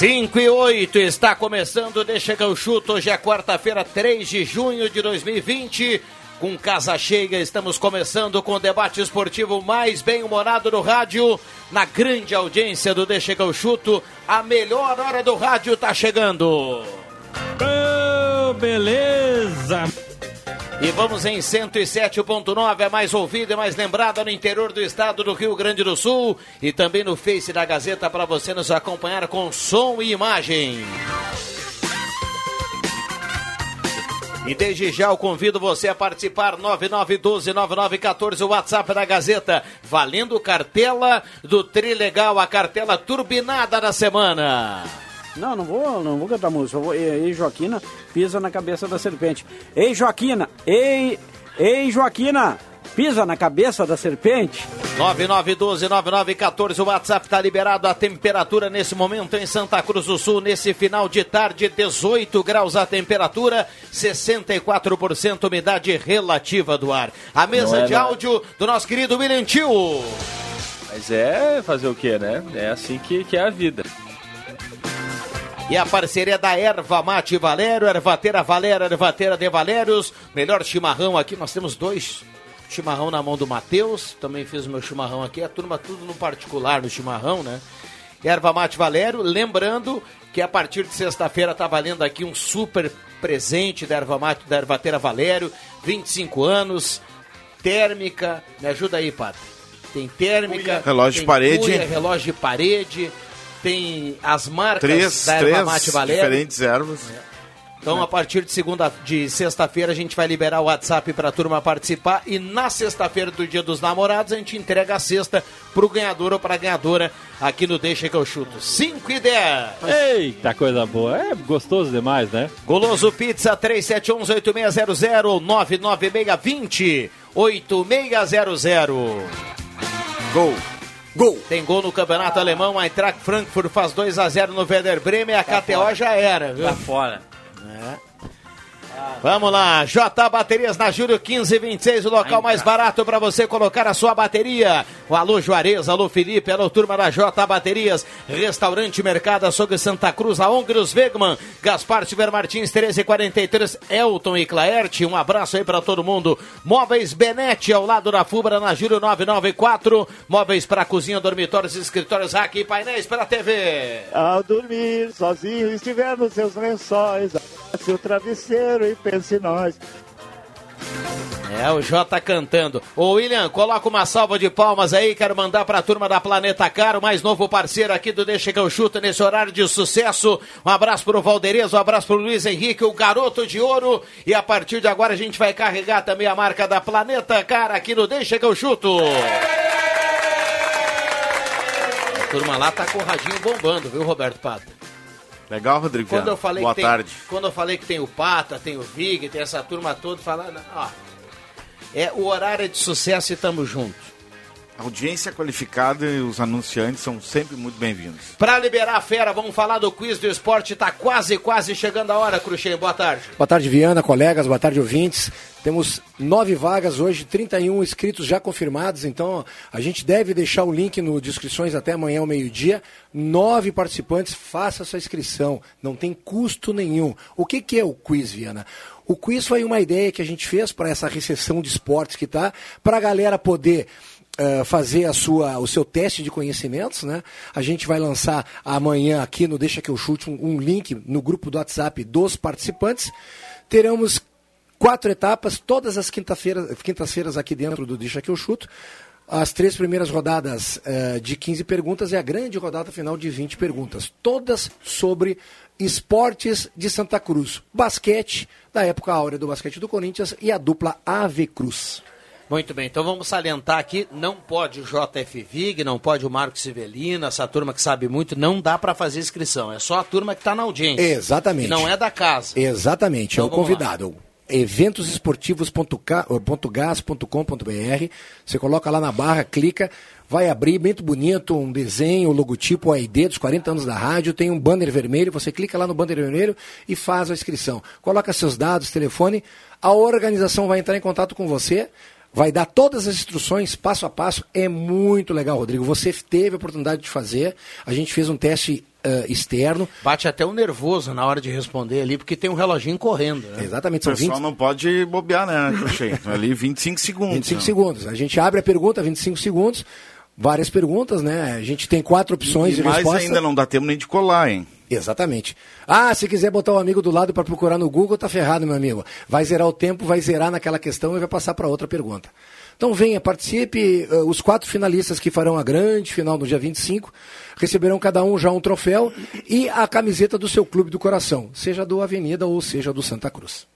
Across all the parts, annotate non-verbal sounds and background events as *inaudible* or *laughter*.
Cinco e oito está começando, deixa que eu chuto. Hoje é quarta-feira, 3 de junho de 2020. Com casa cheia, estamos começando com o debate esportivo mais bem-humorado do rádio. Na grande audiência do Deixa que eu chuto, a melhor hora do rádio está chegando. Oh, beleza! E vamos em 107.9, é mais ouvida e mais lembrada no interior do estado do Rio Grande do Sul e também no Face da Gazeta para você nos acompanhar com som e imagem. E desde já eu convido você a participar 99129914 o WhatsApp da Gazeta, valendo cartela do Trilegal, a cartela turbinada da semana. Não, não vou, não vou cantar música. Vou, ei, Joaquina, pisa na cabeça da serpente. Ei, Joaquina! Ei, ei, Joaquina! Pisa na cabeça da serpente. 99129914, o WhatsApp está liberado. A temperatura nesse momento em Santa Cruz do Sul, nesse final de tarde, 18 graus a temperatura, 64% umidade relativa do ar. A mesa é de nada. áudio do nosso querido William Tio. Mas é fazer o quê, né? É assim que, que é a vida. E a parceria da Erva Mate Valério, Ervateira Valério, Ervateira de Valérios. Melhor chimarrão aqui, nós temos dois chimarrão na mão do Matheus. Também fiz o meu chimarrão aqui. A turma tudo no particular no chimarrão, né? Erva Mate Valério. Lembrando que a partir de sexta-feira tá valendo aqui um super presente da Erva Mate, da Ervateira Valério. 25 anos, térmica. Me ajuda aí, Pato. Tem térmica. Relógio de tem parede. cuia, relógio de parede. Tem as marcas Três, da Erva três Mate Valério. diferentes ervas. Então, a partir de segunda, de sexta-feira, a gente vai liberar o WhatsApp para a turma participar. E na sexta-feira do Dia dos Namorados, a gente entrega a cesta pro ganhador ou pra ganhadora aqui no Deixa que eu chuto. 5 e 10. Eita, coisa boa. É gostoso demais, né? Goloso Pizza 3711-8600 ou 99620-8600. Gol. Gol. Tem gol no Campeonato Alemão. A Eintracht Frankfurt faz 2 a 0 no Werder Bremen. A KTO já era, viu? Tá fora. Yeah. Vamos lá, J Baterias na Júlio 1526, o local mais barato para você colocar a sua bateria. O alô Juarez, alô Felipe, alô turma da J Baterias, Restaurante Mercado Açougue Santa Cruz, a Ongros Wegman, Gaspar Tiver Martins 1343, Elton e Claerte, um abraço aí para todo mundo. Móveis Benete ao lado da Fubra na Júlio 994, móveis para cozinha, dormitórios, escritórios, aqui painéis para TV. Ao dormir sozinho, estiver nos seus lençóis, o travesseiro e pense em nós. É, o Jota cantando. Ô William, coloca uma salva de palmas aí, quero mandar pra turma da Planeta Caro, mais novo parceiro aqui do Deixa que eu chuto nesse horário de sucesso. Um abraço pro Valderez, um abraço pro Luiz Henrique, o garoto de ouro. E a partir de agora a gente vai carregar também a marca da Planeta Cara aqui no Deixa que eu chuto. A turma lá tá com o radinho bombando, viu, Roberto Pata? Legal, Rodrigo Quando eu falei Boa que tem, tarde. Quando eu falei que tem o Pata, tem o Vig, tem essa turma toda, falando, ó, é o horário é de sucesso e tamo junto. A audiência qualificada e os anunciantes são sempre muito bem-vindos. Pra liberar a fera, vamos falar do quiz do esporte, tá quase, quase chegando a hora, Cruxem, boa tarde. Boa tarde, Viana, colegas, boa tarde, ouvintes. Temos nove vagas hoje, 31 inscritos já confirmados, então a gente deve deixar o link no descrições até amanhã ao meio-dia. Nove participantes, faça sua inscrição, não tem custo nenhum. O que, que é o quiz, Viana? O quiz foi uma ideia que a gente fez para essa recessão de esportes que tá, para a galera poder eh, fazer a sua, o seu teste de conhecimentos, né? A gente vai lançar amanhã aqui no Deixa que eu chute um, um link no grupo do WhatsApp dos participantes. Teremos quatro etapas, todas as quinta-feiras quintas-feiras aqui dentro do Deixa que eu chuto. as três primeiras rodadas eh, de 15 perguntas e a grande rodada final de 20 perguntas. Todas sobre esportes de Santa Cruz. Basquete, da época áurea do basquete do Corinthians e a dupla Ave Cruz. Muito bem, então vamos salientar aqui, não pode o JF Vig, não pode o Marco Civelino, essa turma que sabe muito, não dá para fazer inscrição, é só a turma que está na audiência. Exatamente. Não é da casa. Exatamente, Então é o convidado. eventosesportivos.gas.com.br Você coloca lá na barra, clica, vai abrir, muito bonito, um desenho, o logotipo, o ID dos 40 anos da rádio, tem um banner vermelho, você clica lá no banner vermelho e faz a inscrição. Coloca seus dados, telefone, a organização vai entrar em contato com você, vai dar todas as instruções passo a passo. É muito legal, Rodrigo. Você teve a oportunidade de fazer, a gente fez um teste ah, externo. Bate até um nervoso na hora de responder ali, porque tem um reloginho correndo. Né? Exatamente, O são 20, pessoal não pode bobear, né, Crochê? *laughs* Ali 25 segundos. 25 né? segundos. A gente abre a pergunta, 25 segundos, várias perguntas, né? A gente tem quatro opções E de mais resposta. ainda não dá tempo nem de colar, hein? Exatamente. Ah, se quiser botar o amigo do lado para procurar no Google, tá ferrado, meu amigo. Vai zerar o tempo, vai zerar naquela questão e vai passar para outra pergunta. Então venha, participe. Eh, Os quatro finalistas que farão a grande final no dia 25 receberão cada um já um troféu e a camiseta do seu clube do coração, seja do Avenida ou seja do Santa Cruz.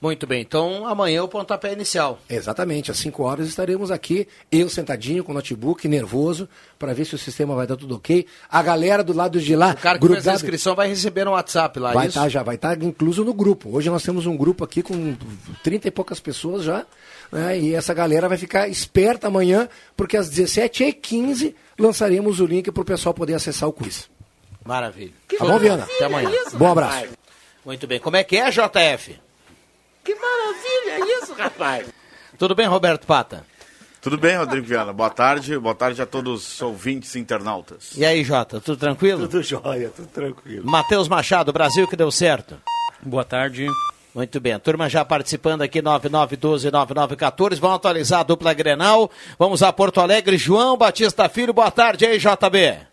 Muito bem, então amanhã é o pontapé inicial. Exatamente, às 5 horas estaremos aqui, eu sentadinho com o notebook, nervoso, para ver se o sistema vai dar tudo ok. A galera do lado de lá, O cara que fez a grudado, inscrição vai receber no WhatsApp lá, vai isso? estar já vai estar incluso no grupo. Hoje nós temos um grupo aqui com 30 e poucas pessoas já, né, e essa galera vai ficar esperta amanhã, porque às 17h15 lançaremos o link para o pessoal poder acessar o quiz. Maravilha. Tá bom, Viana? Até amanhã. Bom abraço. Muito bem, como é que é, JF? Que maravilha isso, *laughs* rapaz! Tudo bem, Roberto Pata? Tudo bem, Rodrigo Viana? Boa tarde. Boa tarde a todos os ouvintes e internautas. E aí, Jota, tudo tranquilo? Tudo jóia, tudo tranquilo. Matheus Machado, Brasil que deu certo. Boa tarde. Muito bem, a turma já participando aqui, 9912-9914. Vamos atualizar a dupla Grenal. Vamos a Porto Alegre. João Batista Filho, boa tarde aí, JB.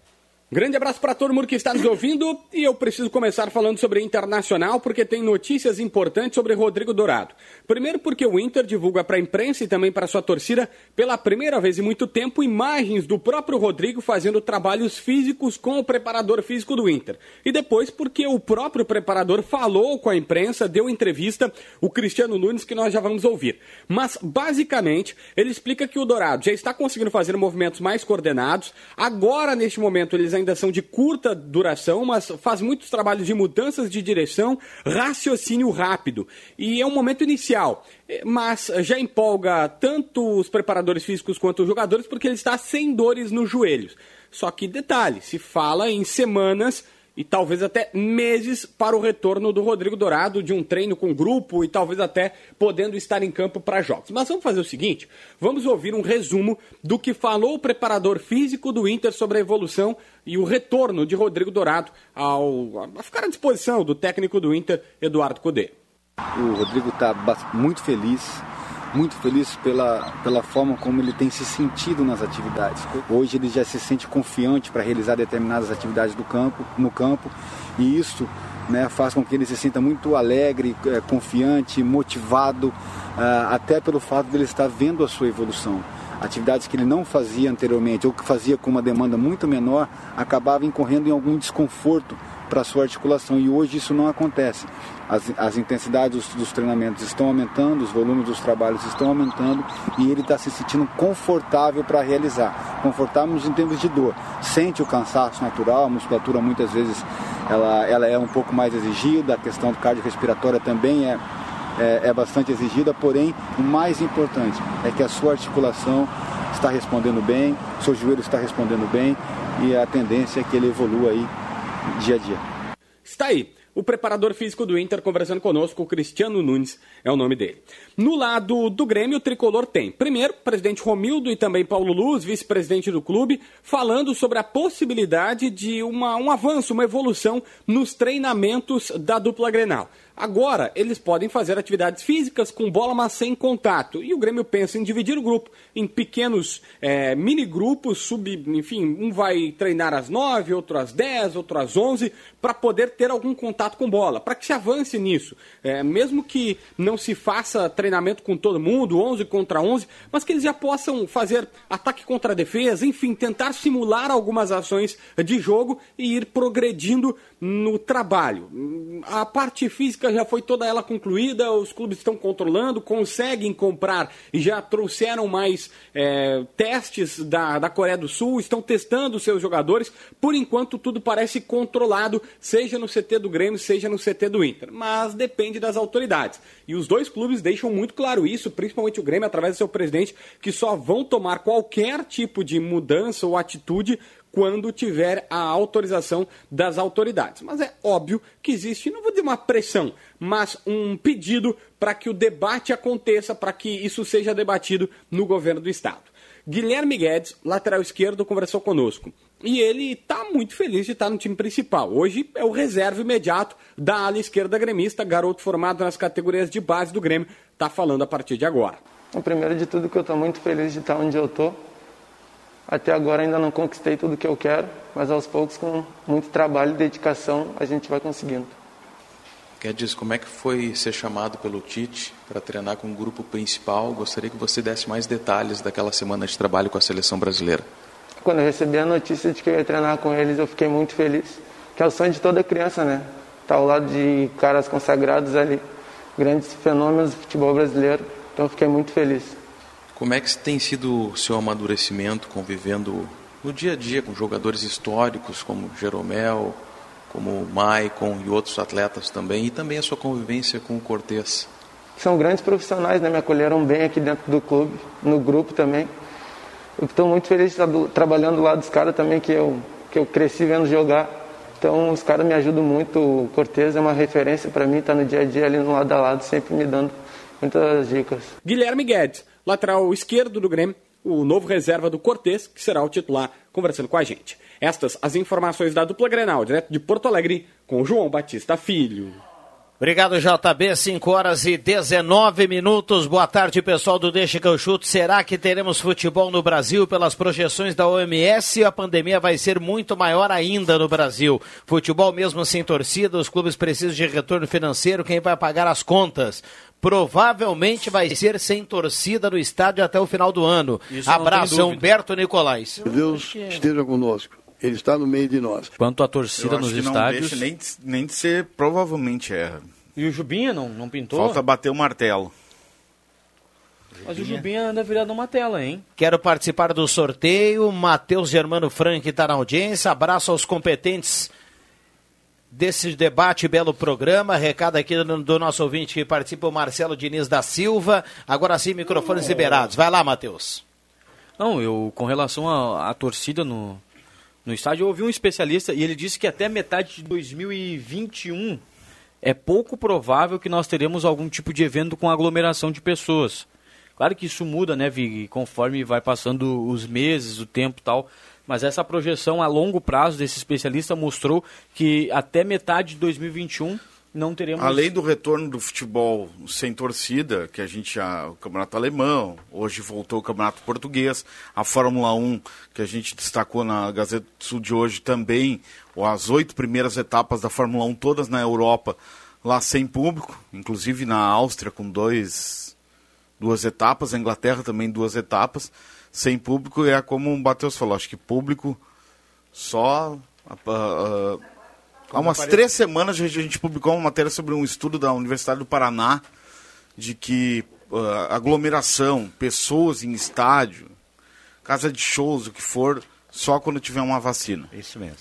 Grande abraço para todo mundo que está nos ouvindo e eu preciso começar falando sobre Internacional porque tem notícias importantes sobre Rodrigo Dourado. Primeiro porque o Inter divulga para a imprensa e também para sua torcida pela primeira vez em muito tempo imagens do próprio Rodrigo fazendo trabalhos físicos com o preparador físico do Inter. E depois porque o próprio preparador falou com a imprensa, deu entrevista, o Cristiano Nunes que nós já vamos ouvir. Mas basicamente ele explica que o Dourado já está conseguindo fazer movimentos mais coordenados. Agora neste momento eles ainda são de curta duração, mas faz muitos trabalhos de mudanças de direção, raciocínio rápido. E é um momento inicial, eh, mas já empolga tanto os preparadores físicos quanto os jogadores, porque ele está sem dores nos joelhos. Só que detalhe, se fala em semanas e talvez até meses para o retorno do Rodrigo Dourado de um treino com grupo e talvez até podendo estar em campo para jogos. Mas vamos fazer o seguinte, vamos ouvir um resumo do que falou o preparador físico do Inter sobre a evolução e o retorno de Rodrigo Dourado ao a ficar à disposição do técnico do Inter, Eduardo Cudê. O Rodrigo está muito feliz, muito feliz pela, pela forma como ele tem se sentido nas atividades. Hoje ele já se sente confiante para realizar determinadas atividades do campo, no campo, e isso né, faz com que ele se sinta muito alegre, eh, confiante, motivado, ah, até pelo fato de ele estar vendo a sua evolução. Atividades que ele não fazia anteriormente ou que fazia com uma demanda muito menor, acabava incorrendo em algum desconforto para sua articulação e hoje isso não acontece. As, as intensidades dos, dos treinamentos estão aumentando, os volumes dos trabalhos estão aumentando e ele está se sentindo confortável para realizar. Confortável em termos de dor. Sente o cansaço natural, a musculatura muitas vezes ela, ela é um pouco mais exigida, a questão do cardiorrespiratória também é, é, é bastante exigida, porém o mais importante é que a sua articulação está respondendo bem, seu joelho está respondendo bem e a tendência é que ele evolua aí dia a dia. Está aí. O preparador físico do Inter conversando conosco, o Cristiano Nunes é o nome dele. No lado do Grêmio, o tricolor tem, primeiro, o presidente Romildo e também Paulo Luz, vice-presidente do clube, falando sobre a possibilidade de uma, um avanço, uma evolução nos treinamentos da dupla Grenal. Agora, eles podem fazer atividades físicas com bola, mas sem contato. E o Grêmio pensa em dividir o grupo em pequenos é, mini grupos, sub, enfim, um vai treinar às 9, outro às 10, outro às 11, para poder ter algum contato com bola, para que se avance nisso. É, mesmo que não se faça treinamento com todo mundo, 11 contra 11, mas que eles já possam fazer ataque contra defesa, enfim, tentar simular algumas ações de jogo e ir progredindo no trabalho. A parte física já foi toda ela concluída, os clubes estão controlando, conseguem comprar e já trouxeram mais é, testes da, da Coreia do Sul, estão testando seus jogadores. Por enquanto, tudo parece controlado, seja no CT do Grêmio, seja no CT do Inter. Mas depende das autoridades. E os dois clubes deixam muito claro isso, principalmente o Grêmio, através do seu presidente, que só vão tomar qualquer tipo de mudança ou atitude quando tiver a autorização das autoridades. Mas é óbvio que existe, não vou dizer uma pressão, mas um pedido para que o debate aconteça, para que isso seja debatido no governo do Estado. Guilherme Guedes, lateral esquerdo, conversou conosco. E ele está muito feliz de estar no time principal. Hoje é o reserva imediato da ala esquerda gremista, garoto formado nas categorias de base do Grêmio, está falando a partir de agora. Primeiro de tudo que eu estou muito feliz de estar onde eu estou até agora ainda não conquistei tudo que eu quero, mas aos poucos, com muito trabalho e dedicação, a gente vai conseguindo. Guedes, como é que foi ser chamado pelo Tite para treinar com o grupo principal? Gostaria que você desse mais detalhes daquela semana de trabalho com a seleção brasileira. Quando eu recebi a notícia de que eu ia treinar com eles, eu fiquei muito feliz, que é o sonho de toda criança, né? Estar ao lado de caras consagrados ali, grandes fenômenos do futebol brasileiro. Então eu fiquei muito feliz. Como é que tem sido o seu amadurecimento convivendo no dia a dia com jogadores históricos como Jeromel, como Maicon e outros atletas também, e também a sua convivência com o Cortez? São grandes profissionais, né? Me acolheram bem aqui dentro do clube, no grupo também. Eu estou muito feliz de estar do, trabalhando lá dos caras também, que eu, que eu cresci vendo jogar. Então os caras me ajudam muito. O Cortez é uma referência para mim, está no dia a dia ali no lado a lado, sempre me dando muitas dicas. Guilherme Guedes lateral esquerdo do Grêmio, o novo reserva do Cortez, que será o titular, conversando com a gente. Estas as informações da dupla Grenal, direto de Porto Alegre, com João Batista Filho. Obrigado, JB. 5 horas e 19 minutos. Boa tarde, pessoal do Deixa que eu chuto. Será que teremos futebol no Brasil? Pelas projeções da OMS, a pandemia vai ser muito maior ainda no Brasil. Futebol mesmo sem torcida, os clubes precisam de retorno financeiro. Quem vai pagar as contas? provavelmente vai ser sem torcida no estádio até o final do ano. Isso Abraço, Humberto Nicolais. Deus esteja conosco. Ele está no meio de nós. Quanto à torcida nos estádios. Não deixa nem, nem de ser provavelmente erra. E o Jubinha não, não pintou? Falta bater o martelo. Mas o Jubinha anda virado uma tela, hein? Quero participar do sorteio. Matheus Germano Frank está na audiência. Abraço aos competentes desse debate, belo programa. Recado aqui do, do, nosso ouvinte que participa, o Marcelo Diniz da Silva. Agora sim, microfones liberados. Vai lá, Matheus. Não, eu, com relação à torcida no, no estádio, eu ouvi um especialista e ele disse que até metade de 2021 é pouco provável que nós teremos algum tipo de evento com aglomeração de pessoas. Claro que isso muda, né, Vig, conforme vai passando os meses, o tempo e tal mas essa projeção a longo prazo desse especialista mostrou que até metade de 2021 não teremos. Além do retorno do futebol sem torcida, que a gente já. O campeonato alemão, hoje voltou o campeonato português, a Fórmula 1, que a gente destacou na Gazeta do Sul de hoje também, as oito primeiras etapas da Fórmula 1, todas na Europa, lá sem público, inclusive na Áustria com dois, duas etapas, a Inglaterra também duas etapas sem público é como o Matheus falou, acho que público só. Há umas três semanas a gente publicou uma matéria sobre um estudo da Universidade do Paraná de que uh, aglomeração, pessoas em estádio, casa de shows, o que for, só quando tiver uma vacina. Isso mesmo.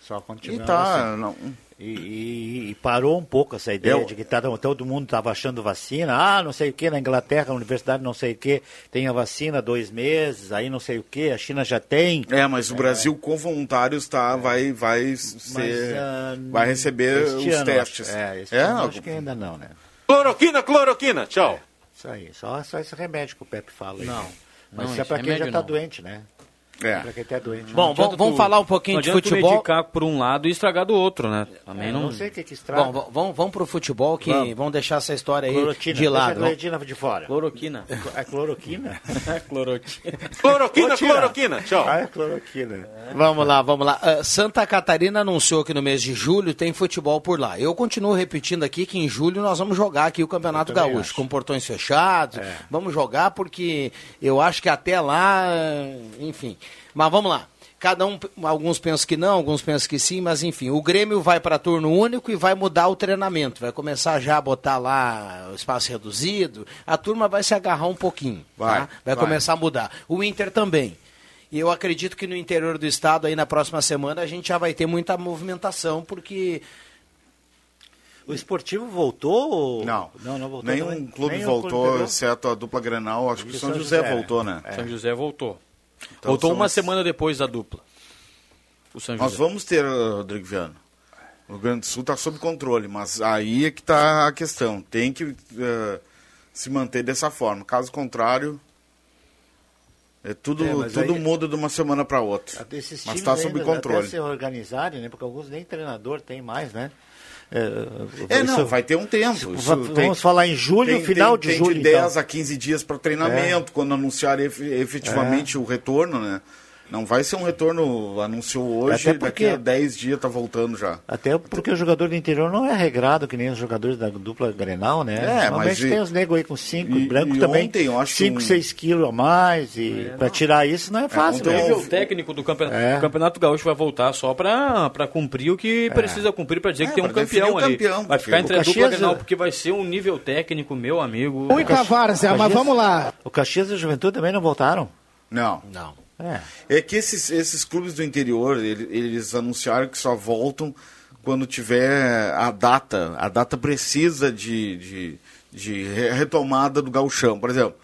Só quando tiver e tá, uma vacina. Não, e, e, e, parou um pouco essa ideia Eu... de que tá, todo mundo estava achando vacina. Ah, não sei o que, na Inglaterra, a universidade não sei o que, tem a vacina dois meses, aí não sei o que, a China já tem. É, mas o é. Brasil com voluntários tá, vai, vai, ser, mas, uh, vai receber os ano, testes. É, é ano, acho que ainda não, né? Cloroquina, cloroquina, tchau. É, isso aí, só, só esse remédio que o Pepe fala aí. Não. Mas não, isso é para quem já está doente, né? É. Pra quem tá doente. Bom, Não adianta vamos- falar um pouquinho não de futebol. medicar por um lado e estragar do outro, né? Também É, não... não sei o que que estraga. Bom, vamos, vamos pro futebol que Vamos. vamos deixar essa história aí Cloroquina, de deixa a lado. cloroquina de fora. Cloroquina. É cloroquina? *laughs* cloroquina. Cloroquina, cloroquina. Tchau. Ah, é cloroquina. Vamos lá, vamos lá. Ah, Santa Catarina anunciou que no mês de julho tem futebol por lá. Eu continuo repetindo aqui que em julho nós vamos jogar aqui o Campeonato Gaúcho, acho. com portões fechados. É. Vamos jogar porque eu acho que até lá, enfim. Mas vamos lá. Cada um, alguns pensam que não, alguns pensam que sim, mas enfim, o Grêmio vai para turno único e vai mudar o treinamento, vai começar já a botar lá o espaço reduzido, a turma vai se agarrar um pouquinho, Vai, tá? vai vai. começar a mudar. O Inter também. E eu acredito que no interior do estado, aí na próxima semana, a gente já vai ter muita movimentação, porque O esportivo voltou? ou- Não, não, não voltou. nenhum também? clube Nenhum voltou, clube exceto a dupla Grenal, acho que E São, São José, José, voltou, né? é. São José voltou. Então voltou uma as- semana depois da dupla. O São Nós José. vamos ter, Rodrigo Viana. O Rio Grande do Sul está sob controle, mas aí é que está a questão. Tem que uh, se manter dessa forma. Caso contrário, é tudo, É, tudo aí- muda de uma semana para outra. Mas está sob ainda controle. Até se organizarem, né? Porque alguns nem treinador tem mais, né? É, É, não, isso- vai ter um tempo. Isso, Isso va- tem- vamos falar em julho, tem- final tem- de tem julho. de 10 então. a 15 dias para treinamento, quando anunciar ef- efetivamente o retorno, né? Não vai ser um retorno, anunciou hoje, Até daqui porque- a 10 dias tá voltando já. Até porque o jogador do interior não é regrado que nem os jogadores da dupla Grenal, né? É, Normalmente mas e- tem os negros aí com 5, e- branco e também. ontem eu acho que 5, um- 6 quilos a mais. E pra tirar isso não é fácil. O né? nível técnico do campeonato, É. o campeonato Gaúcho vai voltar só para cumprir o que precisa cumprir para dizer É, que tem um campeão o ali. campeão, vai ficar entre o a dupla Grenal, porque vai ser um nível técnico, meu amigo. Ui, Várzea, mas vamos lá. O Caxias e o Juventude também não voltaram? Não. Não. É. É que esses, esses clubes do interior, ele- eles anunciaram que só voltam quando tiver a data, a data precisa de, de, de re- retomada do gauchão. Por exemplo,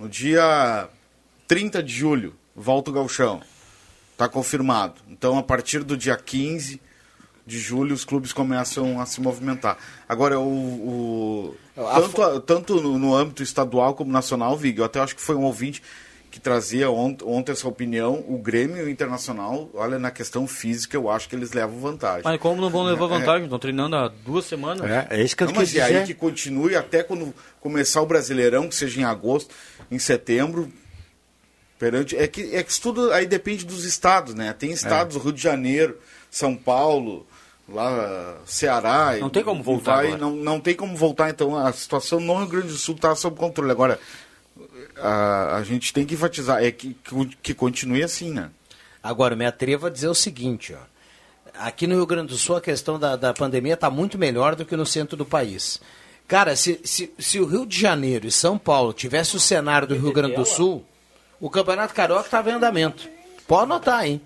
no dia 30 de julho, volta o gauchão. Está confirmado. Então, a partir do dia 15 de julho, os clubes começam a se movimentar. Agora, o, o- tanto, tanto no, no âmbito estadual como nacional, Vig, eu até acho que foi um ouvinte que trazia ont- ontem essa opinião, o Grêmio e o Internacional, olha, na questão física, eu acho que eles levam vantagem. Mas como não vão levar É. vantagem? Estão treinando há duas semanas. É, é isso que eu Não, mas e aí que continue até quando começar o Brasileirão, que seja em agosto, em setembro. Perante, é, que, é que isso tudo aí depende dos estados, né? Tem estados, Rio de Janeiro, São Paulo, lá Ceará. Não e- tem como voltar vai- agora. não, não tem como voltar, então a situação no Rio Grande do Sul está sob controle. Agora, a, a gente tem que enfatizar, é que, que, que continue assim, né? Agora, eu me atrevo a dizer o seguinte, ó. Aqui no Rio Grande do Sul a questão da, da pandemia está muito melhor do que no centro do país. Cara, se, se, se o Rio de Janeiro e São Paulo tivesse o cenário do Rio Grande do Sul, o Campeonato Carioca estava em andamento. Pode anotar, hein?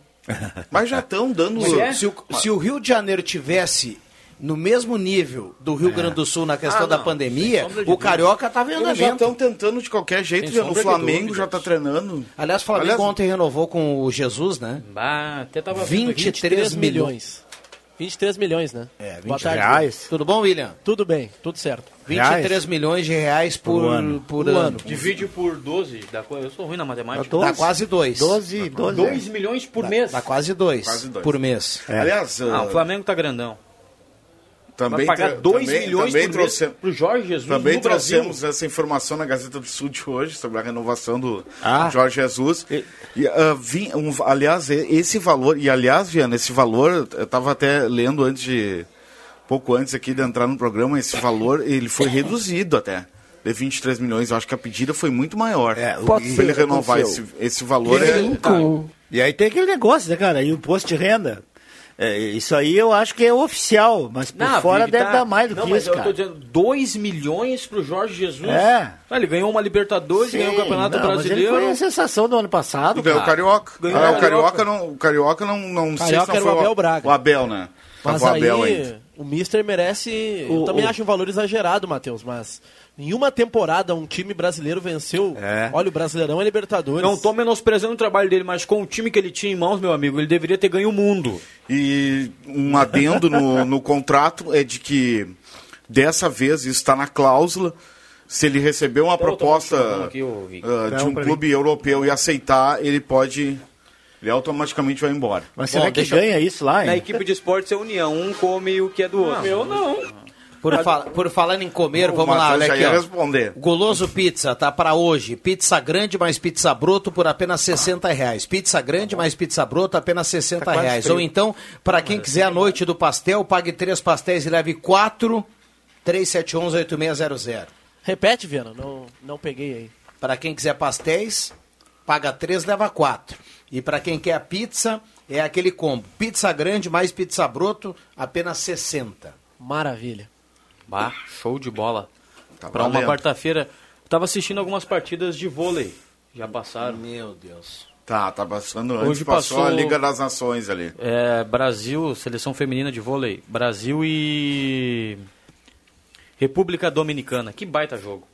Mas já estão dando... Se, se o, se o Rio de Janeiro tivesse no mesmo nível do Rio Grande do Sul na questão Ah, da pandemia, o. Carioca estava em Eles já estão tentando de qualquer jeito, o Flamengo já está treinando. Aliás, o Flamengo Aliás, ontem renovou com o Jesus, né? Bah, até tava vendo aqui. 23 milhões. 23 milhões, né? É, Boa 20 tarde. reais. Tudo bom, William? Tudo bem, tudo certo. 23 milhões de reais por, Por ano. por Por ano. ano. Divide por 12. Dá, eu sou ruim na matemática. Dá quase dois. 12, 12. 2 milhões por Dá- mês. Dá quase dois, Quase dois. por mês. É. Aliás, Ah, uh, o Flamengo tá grandão. Também Vai pagar tra- 2 também- milhões também por mês trouxe- pro Jorge Jesus Também no Brasil. trouxemos essa informação na Gazeta do Sul de hoje sobre a renovação do Ah. Jorge Jesus. E, ah, vim- um- aliás, e- esse valor, e aliás, Viana, esse valor, eu estava até lendo antes de. pouco antes aqui de entrar no programa, esse valor ele foi reduzido até. De 23 milhões, eu acho que a pedida foi muito maior. É, o- para e ele renovar esse, aconteceu. esse valor. É, E aí tem aquele negócio, né, cara? E o imposto de renda. É, isso aí eu acho que é oficial, mas por Não, fora deve tá- dar mais do não, que mas isso, eu cara. tô dizendo 2 milhões pro Jorge Jesus. É. Ah, ele ganhou uma Libertadores, ganhou o Sim, Campeonato não, mas Brasileiro. Ele foi a sensação do ano passado. ganhou o. Carioca. Ganhou Ah, o o Carioca Carioca. não, o Carioca não, não sei se Carioca não era o Abel Braga. O Abel, né? Mas o aí, Abel ainda. o Mister merece. O- eu também o- acho um valor exagerado, Matheus, mas em uma temporada um time brasileiro venceu. É. Olha, o Brasileirão é Libertadores. Não tô menosprezando o trabalho dele, mas com o time que ele tinha em mãos, meu amigo, ele deveria ter ganho o mundo. E um adendo no, no contrato é de que dessa vez isso está na cláusula. Se ele receber uma Então, proposta aqui, ah, de Não, um clube europeu e aceitar, ele pode ele automaticamente vai embora. Mas será que ganha isso lá, Na hein? equipe de esportes é união, um come o que é do outro. Meu não. Por, fa- por falando em comer, O vamos lá, olha aqui. ó. responder. Goloso Pizza, tá para hoje. Pizza grande mais pizza broto por apenas 60 reais. Pizza grande mais pizza broto apenas 60 Tá reais. frio. Ou então, para quem quiser a noite do pastel, pague três pastéis e leve quatro. 3711-8600. Repete, Viana, não, não peguei aí. Para quem quiser pastéis, paga três, leva quatro. E para quem quer a pizza, é aquele combo. Pizza grande mais pizza broto, apenas 60. Maravilha. Bah, show de bola. Tá Pra uma quarta-feira. Tava assistindo algumas partidas de vôlei. Já passaram. Meu Deus. Tá, tá passando antes, Hoje passou, passou- a Liga das Nações ali. É, Brasil, seleção feminina de vôlei. Brasil e. República Dominicana. Que baita jogo.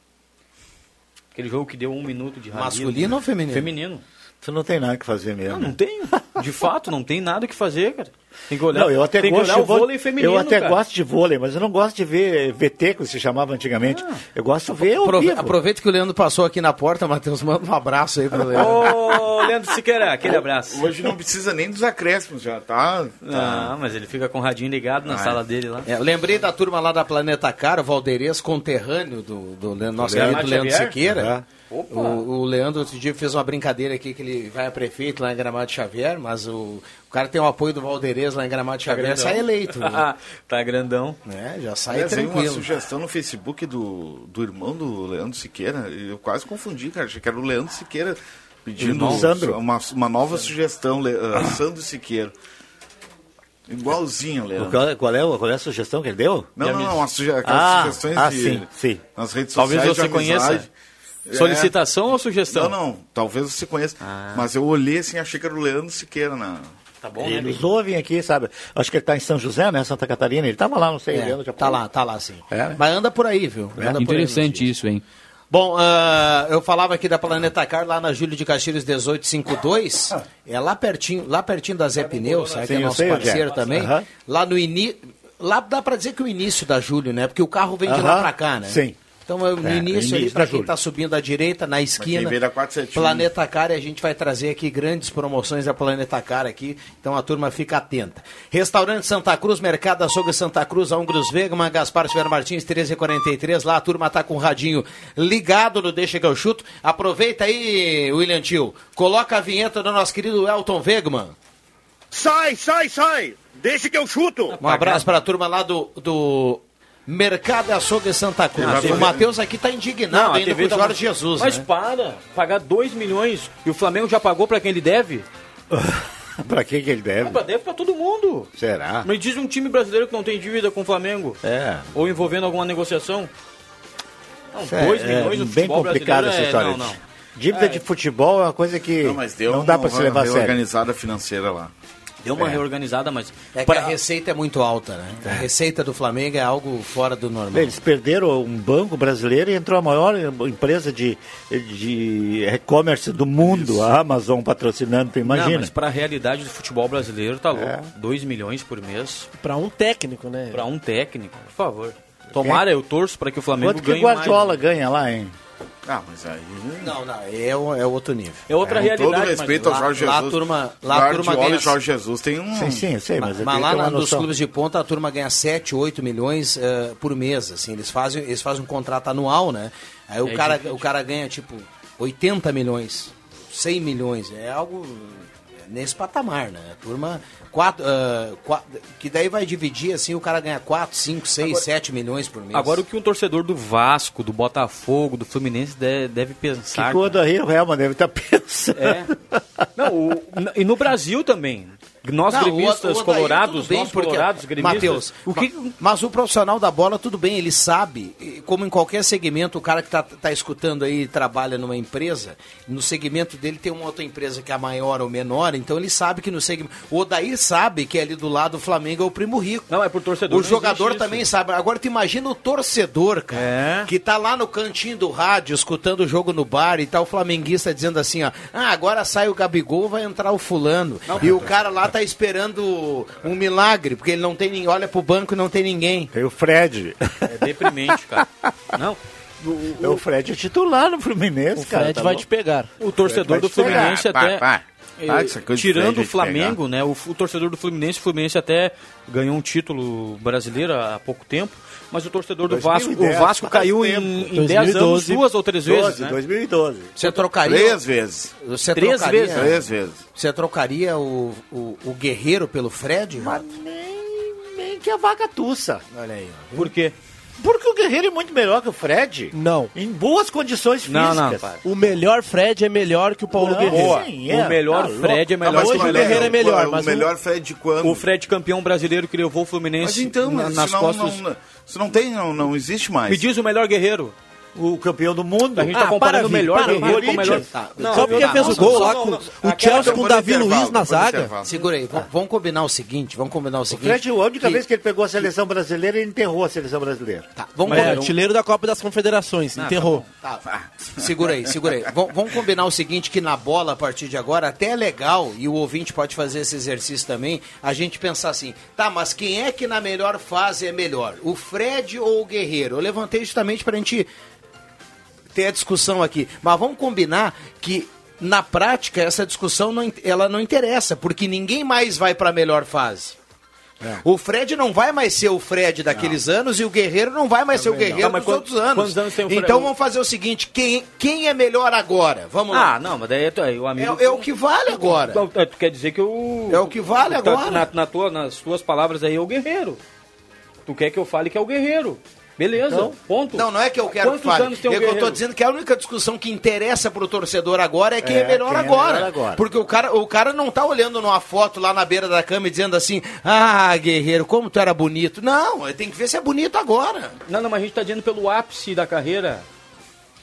Aquele jogo que deu um minuto de rally. Masculino ou feminino? Feminino. Tu não tem nada que fazer mesmo. Não, não tem. De fato, não tem nada que fazer, cara. Tem que olhar, Não, eu até tem que gosto olhar de o vôlei feminino, Eu até cara. gosto de vôlei, mas eu não gosto de ver VT, que se chamava antigamente. Eu gosto de ver vivo. Aproveita que o Leandro passou aqui na porta, Matheus, manda um abraço aí pro *laughs* Leandro. Ô, Leandro Siqueira, aquele abraço. Hoje não precisa nem dos acréscimos, já tá. tá. Ah, mas ele fica com o radinho ligado na Ah, sala é. dele lá. É, eu lembrei da turma lá da Planeta Caro, Valdeirês, conterrâneo do, do Le- nosso querido Leandro Xavier? Siqueira. Opa. O, o Leandro outro dia fez uma brincadeira aqui que ele vai a prefeito lá em Gramado Xavier, mas o, o cara tem o apoio do Valdeirês lá em Gramado Xavier, grandão. sai eleito. né? *laughs* tá grandão. É, já sai Aliás, veio uma tranquilo. sugestão no Facebook do, do irmão do Leandro Siqueira. e Eu quase confundi, cara. Achei que era o Leandro Siqueira pedindo Irmão Sandro. Uma, uma nova sugestão, Le, ah, Sandro Siqueira. Igualzinho, Leandro. Qual, é- qual é, o- qual é a sugestão que ele deu? Não, não, não, suge aquelas Ah, sugestões ah, de, sim, sim. nas redes Talvez sociais. você de amizade. conheça. Solicitação ou sugestão? Não, não, talvez você conheça. Mas eu olhei assim, achei que era o Leandro Siqueira na. Tá bom, Ele nos ouvem aqui, sabe? Acho que ele está em São José, né? Santa Catarina. Ele estava lá, não sei. É, Leandro já tá lá, tá lá sim. É, né? Mas anda por aí, viu? Anda por aí, Interessante isso, hein? Bom, ah, eu falava aqui da Planeta Car lá na Júlio de Castilhos 1852. É lá pertinho, lá pertinho da Zé Pneus, sabe? Sim, que é nosso é. parceiro também. Aham. Lá no início. Lá dá pra dizer que o início da Júlio, né? Porque o carro vem de Aham, lá pra cá, né? sim. Então, no É, início, da quem Júlio. tá subindo à direita, na esquina, veio da 471. Planeta Car, e a gente vai trazer aqui grandes promoções da Planeta Car aqui, então a turma fica atenta. Restaurante Santa Cruz, Mercado Açougue Santa Cruz, a Ungros Vegman, Gaspar Silveira Martins, 1343, lá a turma tá com o radinho ligado no Deixa que eu chuto. Aproveita aí, William Tio, coloca a vinheta do nosso querido Elton Wegman. Sai, sai, sai! Deixa que eu chuto! Um abraço para a turma lá do, do Mercado Açougue Santa Cruz. Ah, o Matheus aqui tá indignado a ainda com TV o tá- Jorge Jesus, Mas né? para, pagar 2 milhões e o Flamengo já pagou pra quem ele deve? *laughs* pra quem que ele deve? Pra- Deve pra todo mundo. Será? Me diz um time brasileiro que não tem dívida com o Flamengo. É. Ou envolvendo alguma negociação. Não, É, 2 é milhões no bem futebol complicada essa brasileiro história. é... Não, não. Dívida É. de futebol é uma coisa que Não, mas deu não dá para se levar a sério. reorganizada financeira lá. Deu uma É. reorganizada, mas... É que a receita é muito alta, né? A receita do Flamengo é algo fora do normal. Eles perderam um banco brasileiro e entrou a maior empresa de de e-commerce do mundo, a Amazon patrocinando, tu Não, imagina. mas pra realidade do futebol brasileiro tá louco. 2 milhões por mês. Pra um técnico, né? Pra um técnico, por favor. Tomara, eu torço pra que o Flamengo Quanto que ganhe o Guardiola mais. ganha lá, hein? Ah, mas aí. Não, não, é, o- é outro nível. É outra Com realidade. todo mas respeito ao lá- Jorge lá a Jesus. turma- lá a turma ganha- e Jorge Jesus tem um. Sim, sim, eu sei, mas, Mas, mas lá na- nos clubes de ponta a turma ganha 7, 8 milhões eh, por mês, assim, eles fazem, eles fazem um contrato anual, né? Aí o, É cara, difícil. o cara ganha tipo 80 milhões, 100 milhões, é algo nesse patamar, né? Turma, quatro, ah, quatro- que daí vai dividir assim, o cara ganha 4, 5, 6, 7 milhões por mês. Agora o que um torcedor do Vasco, do Botafogo, do Fluminense deve, deve pensar. Que quando aí o Real deve estar *laughs* pensando. É. Não, o- e no Brasil também. Nós Não, gremistas o- o colorados, bem, nós colorados gremistas. Matheus, o que ma- mas o profissional da bola, tudo bem, ele sabe, como em qualquer segmento, o cara que tá, tá escutando aí trabalha numa empresa, no segmento dele tem uma outra empresa que é maior ou menor, então ele sabe que no segmento. O Odair sabe que ali do lado o Flamengo é o primo rico. Não, é por torcedor. O não jogador também isso. sabe. Agora tu imagina o torcedor, cara, É. que tá lá no cantinho do rádio, escutando o jogo no bar e tá o flamenguista dizendo assim, ó, ah, agora sai o Gabigol, vai entrar o fulano. e o cara lá tá esperando um milagre, porque ele não tem ninguém, olha pro banco e não tem ninguém. Tem o Fred. É deprimente, cara. *laughs* Não. O, Fred é titular no Fluminense, O cara. Fred tá vai louco? te pegar. O torcedor do pegar, Fluminense vai, até. vai. eh, Ah, tirando o Flamengo, né? O, o torcedor do Fluminense, o Fluminense até ganhou um título brasileiro há pouco tempo, mas o torcedor do Vasco, 2010, o Vasco caiu tempo. em, em 10 anos duas ou três vezes, 12, né? 2012. Você trocaria. Três vezes. Você Três trocaria, vezes? Três vezes. Você trocaria o, o, o Guerreiro pelo Fred? Jota? Nem que a vaca tussa. Olha aí. ó. Por quê? Porque o Guerreiro é muito melhor que o Fred. Não. Em boas condições físicas. Não, não, para. O melhor Fred é melhor que o Paulo Não, Guerreiro. sim, é. o melhor Tá louco. Fred é melhor mas que Hoje o o Guerreiro é melhor, o mas melhor Fred de quando? O Fred campeão brasileiro que levou o Mas Fluminense então, na- mas nas não, costas. não, isso não tem, não, não existe mais. Me diz o melhor guerreiro. O campeão do mundo. A gente Ah, tá comparando para, o melhor para, guerreiro com o melhor. Tá. Não, Só porque tá, fez não, o gol não, lá não, com não. o Chelsea com o Davi Luiz na zaga. intervalo. Segura aí, vamos combinar o seguinte, vamos combinar o O seguinte. Fred, a única que- vez que ele pegou a seleção brasileira, ele enterrou a seleção brasileira. Tá, vamos É, combinar. artilheiro da Copa das Confederações, enterrou. Tá, segura aí, segura aí. Vam- Vamos combinar o seguinte, que na bola, a partir de agora, até é legal, e o ouvinte pode fazer esse exercício também, a gente pensar assim, tá, mas quem é que na melhor fase é melhor? O Fred ou o Guerreiro? Eu levantei justamente pra gente ter a discussão aqui. Mas vamos combinar que, na prática, essa discussão não, ela não interessa, porque ninguém mais vai pra melhor fase. O Fred não vai mais ser o Fred daqueles anos e o Guerreiro não vai mais ser o Guerreiro mas dos outros anos. quantos anos tem o Fred? Então vamos fazer o seguinte: quem, quem é melhor agora? Vamos lá. Ah, não, mas daí é, tu- o amigo. É, é o que vale agora. Então, é, Tu quer dizer que o. É o que vale agora. Na, na tua, nas tuas palavras aí é o guerreiro. Tu quer que eu fale que é o guerreiro. Beleza, Então, ponto. Não, não é que eu quero que Quantos fale. anos tem o É que eu tô dizendo que a única discussão que interessa pro torcedor agora é quem é, É, melhor, quem é agora. melhor agora. Porque o cara, o cara não tá olhando numa foto lá na beira da cama e dizendo assim: Ah, guerreiro, como tu era bonito. Não, tem que ver se é bonito agora. Não, não, mas a gente tá dizendo pelo ápice da carreira.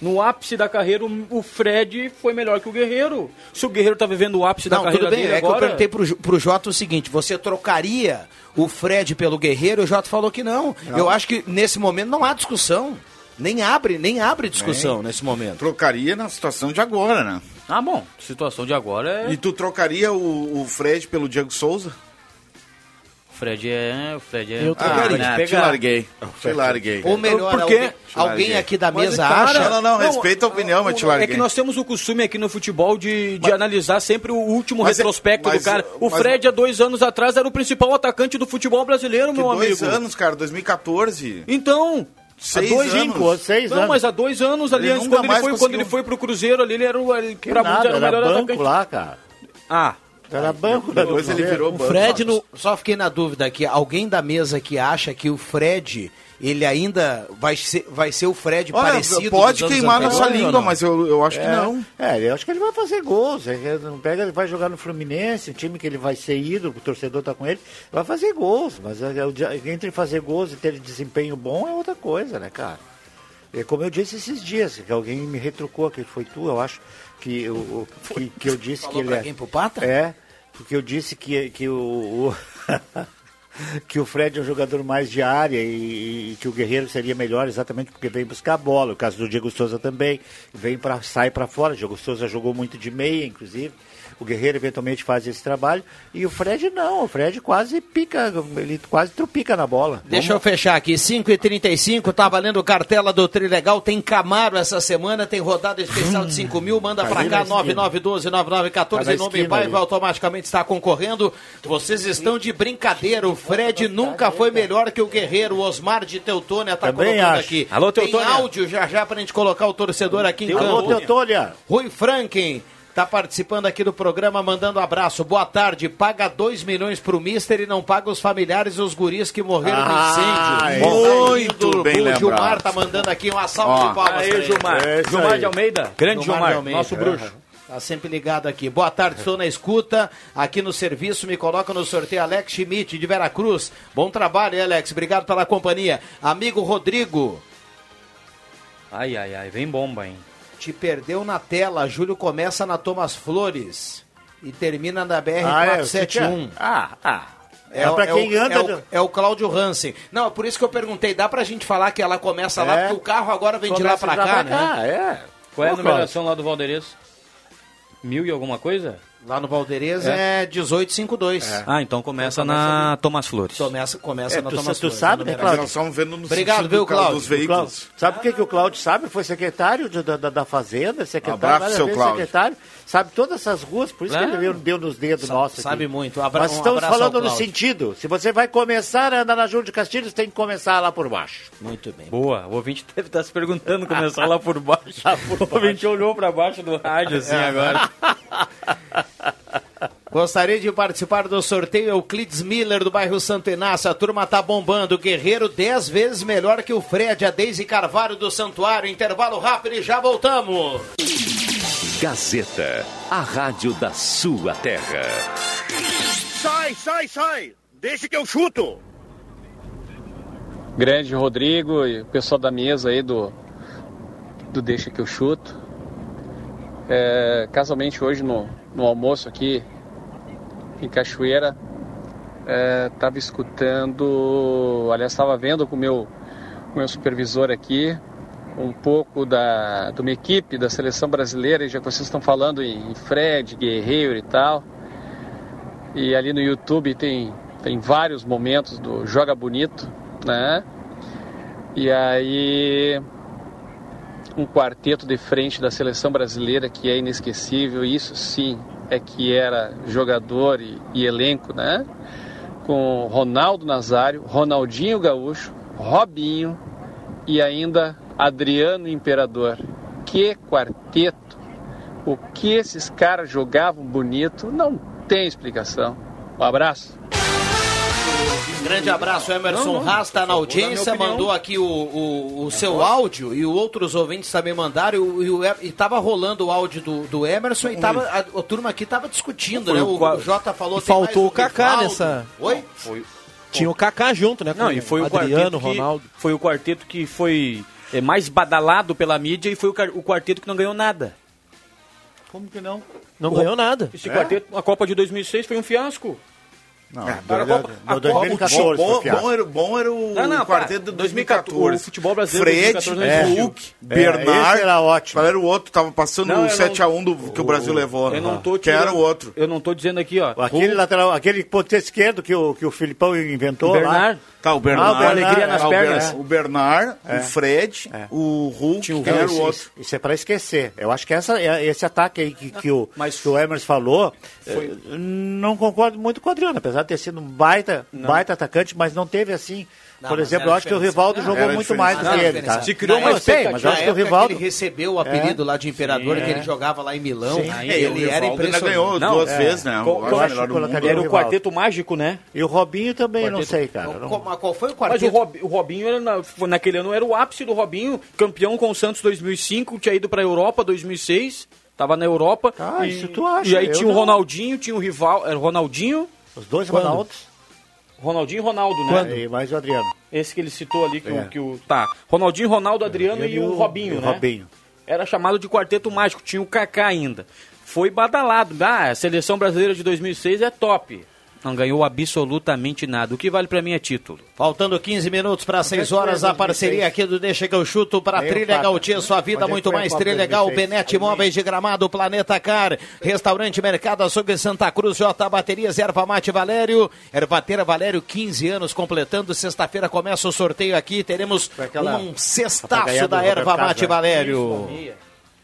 No ápice da carreira, o Fred foi melhor que o Guerreiro. Se o Guerreiro tá vivendo o ápice da Não, carreira tudo bem. dele É que eu agora... perguntei pro, pro Jota o seguinte: você trocaria o Fred pelo Guerreiro? E o Jota falou que não. Eu acho que nesse momento não há discussão. Nem abre, nem abre discussão nesse momento. Trocaria na situação de agora, né? Ah, bom. Situação de agora é... E tu trocaria o, o Fred pelo Diego Souza? O Fred é... O Fred é... Eu. Ah, te larguei. Te larguei. Ou melhor, Por quê? alguém, alguém aqui da Mas, mesa cara, acha. Não, não, não, respeita a opinião, mas te É larguei. que nós temos o costume aqui no futebol de, de analisar sempre o último Mas é- retrospecto mas- do cara. O mas- Fred, há dois anos atrás, era o principal atacante do futebol brasileiro, Que meu dois amigo. anos, cara, 2014. Então, Seis há dois anos. anos. seis não, anos. mas há dois anos ali, Ele antes, quando, ele foi, conseguiu. quando ele foi pro Cruzeiro ali, ele era o. Ele, Que pra muitos nada, era o era melhor banco atacante. lá, cara. Ah, Era banco da Depois ele virou O banco. Fred no. Só fiquei na dúvida aqui. Alguém da mesa que acha que o Fred, ele ainda vai ser, vai ser o Fred Olha, parecido pode dos anos queimar nossa língua, mas eu, eu acho que É. não. É, eu acho que ele vai fazer gols. Ele não pega, ele vai jogar no Fluminense, um time que ele vai ser ídolo, o torcedor tá com ele, vai fazer gols. Mas é, é o entre fazer gols e ter desempenho bom é outra coisa, né, cara? É como eu disse esses dias, que alguém me retrucou, que foi tu, eu acho, que, o, o- que, que eu disse Falou que ele pra é. quem, pro Pata? É, porque eu disse que, que o. o- *laughs* que o Fred é um jogador mais de área e, e que o Guerreiro seria melhor exatamente porque vem buscar a bola. O caso do Diego Souza também, vem para sai para fora. O Diego Souza jogou muito de meia, inclusive. O Guerreiro eventualmente faz esse trabalho e o Fred não. O Fred quase pica, ele quase trupica na bola. Deixa eu fechar aqui, 5h35, tá valendo cartela do Trilegal, tem Camaro essa semana, tem rodada especial de 5 mil, manda pra ali cá, na esquina. 9912-9914, Tá na em nome Paiva ali. automaticamente está concorrendo. Vocês estão de brincadeira, o Fred nunca foi melhor que o Guerreiro, o Osmar de Teutônia tá Também colocando acho. aqui. Alô, tem Teutônia. áudio já já pra gente colocar o torcedor aqui em Alô, campo. Teutônia. Rui Franken tá participando aqui do programa, mandando abraço. Boa tarde. Paga 2 milhões pro Mister e não paga os familiares e os guris que morreram Ah, no é. incêndio. Muito Bom, bem o lembrado. Gilmar tá mandando aqui uma salva Ó. de palmas. aí. Gilmar. É Gilmar aí. de Almeida. Grande Gilmar Gilmar, Almeida. nosso bruxo. Tá sempre ligado aqui. Boa tarde, estou na escuta. Aqui no serviço, me coloca no sorteio Alex Schmidt, de Veracruz. Bom trabalho, hein, Alex. Obrigado pela companhia. Amigo Rodrigo, Ai, ai, ai, vem bomba, hein? Te perdeu na tela. Júlio começa na Thomas Flores e termina na Ah, é, BR-471. Ah, ah. É, É, o- pra é quem o, anda. É o, do- é o Cláudio Hansen. Não, é por isso que eu perguntei. Dá pra gente falar que ela começa lá, É. porque o carro agora vem de lá Começa pra já cá, né? é. Qual é a numeração lá do Valdeirês? Mil e alguma coisa? Lá no Valderez é, 1852. Ah, então começa na Thomas Flores. Começa, começa É, na tu, Thomas tu Flores, sabe, na né. Cláudio? Nós estamos vendo no Obrigado, viu, Cláudio? dos veículos. Sabe por que, que o Cláudio sabe? Foi secretário de- da, da, da Fazenda, secretário, Abraço, várias seu vezes Cláudio. secretário. Sabe todas essas ruas, por isso Claro. que ele deu, nos dedos Sa- nossos. sabe aqui. muito. Um abra- Mas um estamos ao falando no Cláudio. sentido. Se você vai começar a andar na Júlio de Castilhos, tem que começar lá por baixo. Muito bem. Boa, o ouvinte deve estar se perguntando começar lá por baixo. *laughs* o ouvinte olhou pra baixo do rádio assim É. agora. *laughs* Gostaria de participar do sorteio Euclides Miller do bairro Santo Inácio. A turma tá bombando. Guerreiro 10 vezes melhor que o Fred, a Deise Carvalho do Santuário. Intervalo rápido e já voltamos. Gazeta, a rádio da sua terra. Sai, sai, sai! Deixa que eu chuto! Grande Rodrigo e o pessoal da mesa aí do, do Deixa que eu chuto. É, casualmente hoje no, no almoço aqui em Cachoeira, estava escutando, aliás, estava vendo com o meu, com meu supervisor aqui um pouco da, de uma equipe da seleção brasileira, já que vocês estão falando em, em Fred, Guerreiro e tal. E ali no YouTube tem, tem vários momentos do Joga Bonito, né? E aí um quarteto de frente da seleção brasileira que é inesquecível, isso sim é que era jogador e, e elenco, né? Com Ronaldo Nazário, Ronaldinho Gaúcho, Robinho e ainda Adriano Imperador. Que quarteto! O que esses caras jogavam bonito não tem explicação. Um abraço. Grande abraço, Emerson Não, não, Haas está na audiência, mandou aqui o, o, o seu áudio e outros ouvintes também mandaram. E, o- e, tava rolando o áudio do, do Emerson e tava, a, a turma aqui tava discutindo, Foi né? o O, Jota falou faltou o Kaká nessa- Oi? Tinha o Kaká junto, né? Não, e foi o Adriano, que, Ronaldo. foi o quarteto que foi é, mais badalado pela mídia e foi o, o quarteto que não ganhou nada. Como que não? Não O- ganhou nada. Esse quarteto, a Copa de 2006 foi um fiasco. Não, É, do- para a Copa- do- a do Copa- 2014 bom, bom era, bom era o Não, não, quarteto de 2014. 2014. O futebol brasileiro Fred, 2014 não existiu. Hulk, É, Bernard. era ótimo. Qual era o outro? Tava passando Não, o eu 7x1 do, que o Brasil levou. Eu não tô Que era tirando- o outro. Eu não tô dizendo aqui, ó. Aquele lateral, aquele ponto esquerdo que o, que o Filipão inventou Bernard. lá. Tá, o Bernard. Ah, o Bernard, alegria nas tá, o pernas. O Bernard, É. o Fred, É. o Hulk, Tinha quem era o outro? isso, é para esquecer. Eu acho que essa, é- esse ataque aí que, que o, Mas- que o Emerson falou, eh, não concordo muito com o Adriano, apesar de ter sido um baita, baita atacante, mas não teve assim. Não, Por mas exemplo, eu acho que o. Rivaldo Não, jogou era muito mais do que ele. Tá? Se criou Não, uma sei, mas eu acho que o Rivaldo. ele recebeu o apelido lá de Imperador, Sim, que é. ele jogava lá em Milão. Sim. É, e ele era impressionante. ganhou Não, duas é. vezes, né? Co- O co- melhor acho que do mundo. Era o quarteto mágico, né? E o Robinho também, não Quarteto- sei, cara. não- Qual, mas qual foi o Mas o, quarteto? Rob- o Robinho, era na- naquele ano, era o ápice do Robinho. Campeão com o Santos 2005, tinha ido pra Europa 2006, tava na Europa. Ah, e, isso tu acha, E aí tinha o não. Ronaldinho, tinha o rival, era o Ronaldinho, Os dois? Ronaldos Ronaldinho e Ronaldo, né? e mais o Adriano. Esse que ele citou ali, que, É. o, que o... Tá, Ronaldinho, Ronaldo, Adriano e, o Robinho, e o né? Robinho. Era chamado de quarteto mágico, tinha o Kaká ainda. Foi badalado. Ah, a seleção brasileira de 2006 é top. Não ganhou absolutamente nada. O que vale pra mim é título. Faltando 15 minutos para 6 horas, a parceria aqui do Deixa que eu chuto para Trilha. Gautier, sua vida é que muito mais trilegal. 2006? Benete Móveis de Gramado, Planeta Car, Restaurante Mercado Açougue Santa Cruz, J Baterias, Erva Mate Valério, Ervateira Valério, 15 anos completando. Sexta-feira começa o sorteio aqui, teremos um cestaço da Erva Mate né? Valério.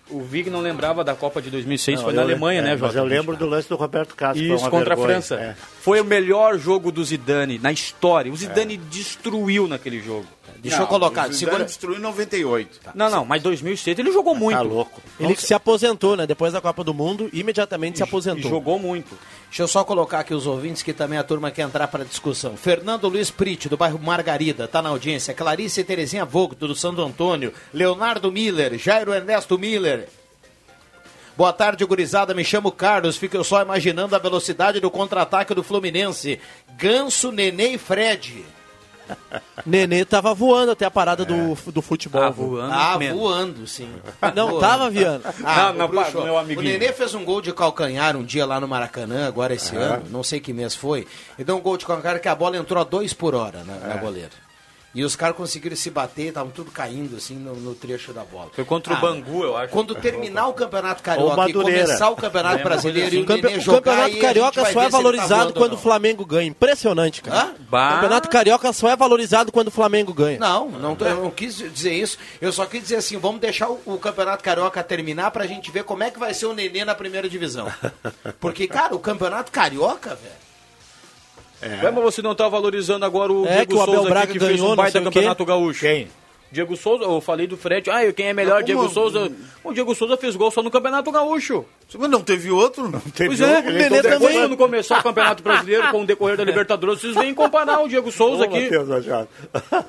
O Vig não lembrava da Copa de 2006, Não, foi na Alemanha, é, né, Mas Jota? eu lembro do lance do Roberto Castro. Isso, contra vergonha. a França. É. Foi o melhor jogo do Zidane na história. O Zidane destruiu naquele jogo. Deixa eu Não, colocar, o segura- destruiu em 98. Não, não, mas 2006 ele jogou muito. Tá louco. Ele se aposentou, né? Depois da Copa do Mundo, imediatamente se E aposentou. jogou muito. Deixa eu só colocar aqui os ouvintes que também a turma quer entrar para discussão. Fernando Luiz Prite, do bairro Margarida, está na audiência. Clarice Terezinha Vogt, do Santo Antônio. Leonardo Miller, Jairo Ernesto Miller. Boa tarde, gurizada. Me chamo Carlos. Fico só imaginando a velocidade do contra-ataque do Fluminense. Ganso, Nenê e Fred. Nenê tava voando até a parada do, do futebol. Ah, voando. Ah, mesmo. voando, sim. Não, Voando. tava viando. Ah, Não, não, meu amiguinho. O Nenê fez um gol de calcanhar um dia lá no Maracanã, agora esse ano, não sei que mês foi. E deu um gol de calcanhar que a bola entrou a dois por hora na, na goleira. E os caras conseguiram se bater, estavam tudo caindo assim no, no trecho da bola. Foi contra o Cara, Bangu, eu acho. Quando terminar o Campeonato Carioca e começar o Campeonato É, Brasileiro e O, o campe- o Campeonato Carioca só é tá valorizado ou quando o. Flamengo ganha. Impressionante, cara. O Campeonato Carioca só é valorizado quando o Flamengo ganha. Não, não, tô- eu não quis dizer isso. Eu só quis dizer assim, vamos deixar o, o Campeonato Carioca terminar pra gente ver como é que vai ser o Nenê na primeira divisão. Porque, cara, o Campeonato Carioca, velho... É. Mas você não tá valorizando agora o É, Diego que o Abel Souza Braga aqui, que fez ganhou, um não baita o campeonato gaúcho. Quem? Diego Souza, eu falei do Fred, ah, quem é melhor, Mas Diego como- Souza. O Diego Souza fez gol só no Campeonato Gaúcho. Mas não teve outro? Não teve Pois é, outro, o ele Nenê tá também. Quando começar o Campeonato Brasileiro com o decorrer da Libertadores, vocês vêm comparar o Diego Souza Ô, aqui. Matheus. *laughs*